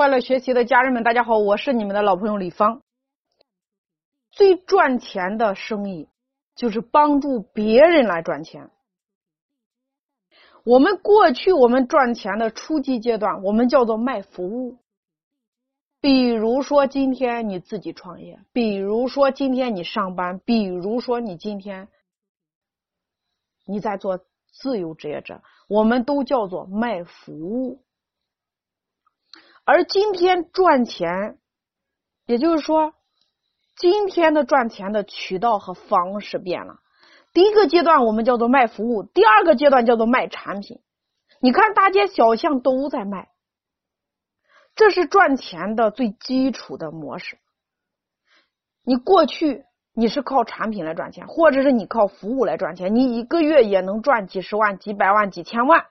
快乐学习的家人们，大家好，我是你们的老朋友李芳。最赚钱的生意就是帮助别人来赚钱。我们过去我们赚钱的初级阶段，我们叫做卖服务。比如说今天你自己创业，比如说今天你上班，比如说你今天你在做自由职业者，我们都叫做卖服务。而今天赚钱，也就是说，今天的赚钱的渠道和方式变了。第一个阶段我们叫做卖服务，第二个阶段叫做卖产品。你看大街小巷都在卖，这是赚钱的最基础的模式。你过去你是靠产品来赚钱，或者是你靠服务来赚钱，你一个月也能赚几十万、几百万、几千万。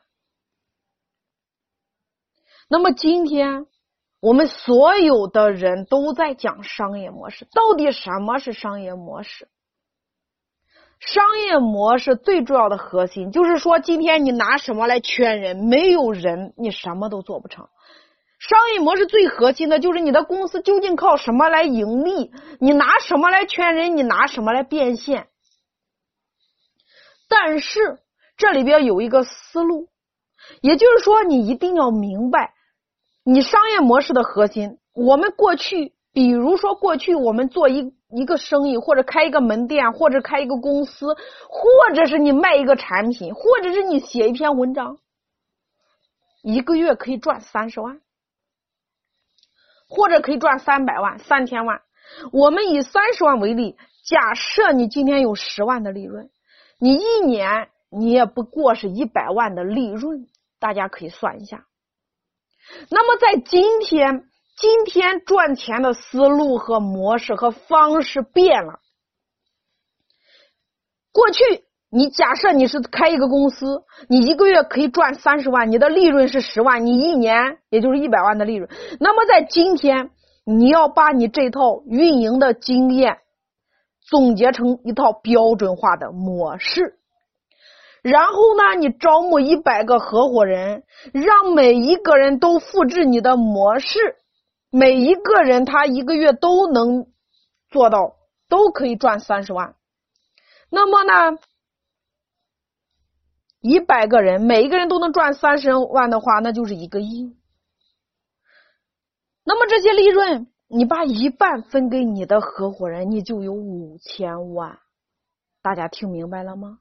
那么今天，我们所有的人都在讲商业模式。到底什么是商业模式？商业模式最重要的核心就是说，今天你拿什么来圈人？没有人，你什么都做不成。商业模式最核心的就是你的公司究竟靠什么来盈利？你拿什么来圈人？你拿什么来变现？但是这里边有一个思路，也就是说，你一定要明白。你商业模式的核心，我们过去，比如说过去我们做一一个生意，或者开一个门店，或者开一个公司，或者是你卖一个产品，或者是你写一篇文章，一个月可以赚三十万，或者可以赚三百万、三千万。我们以三十万为例，假设你今天有十万的利润，你一年你也不过是一百万的利润，大家可以算一下。那么，在今天，今天赚钱的思路和模式和方式变了。过去，你假设你是开一个公司，你一个月可以赚三十万，你的利润是十万，你一年也就是一百万的利润。那么，在今天，你要把你这套运营的经验总结成一套标准化的模式。然后呢，你招募一百个合伙人，让每一个人都复制你的模式，每一个人他一个月都能做到，都可以赚三十万。那么呢，一百个人，每一个人都能赚三十万的话，那就是一个亿。那么这些利润，你把一半分给你的合伙人，你就有五千万。大家听明白了吗？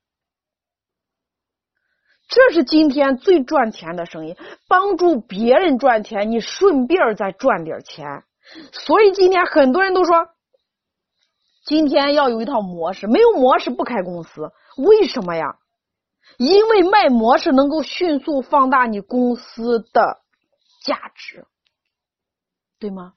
这是今天最赚钱的生意，帮助别人赚钱，你顺便再赚点钱。所以今天很多人都说，今天要有一套模式，没有模式不开公司。为什么呀？因为卖模式能够迅速放大你公司的价值，对吗？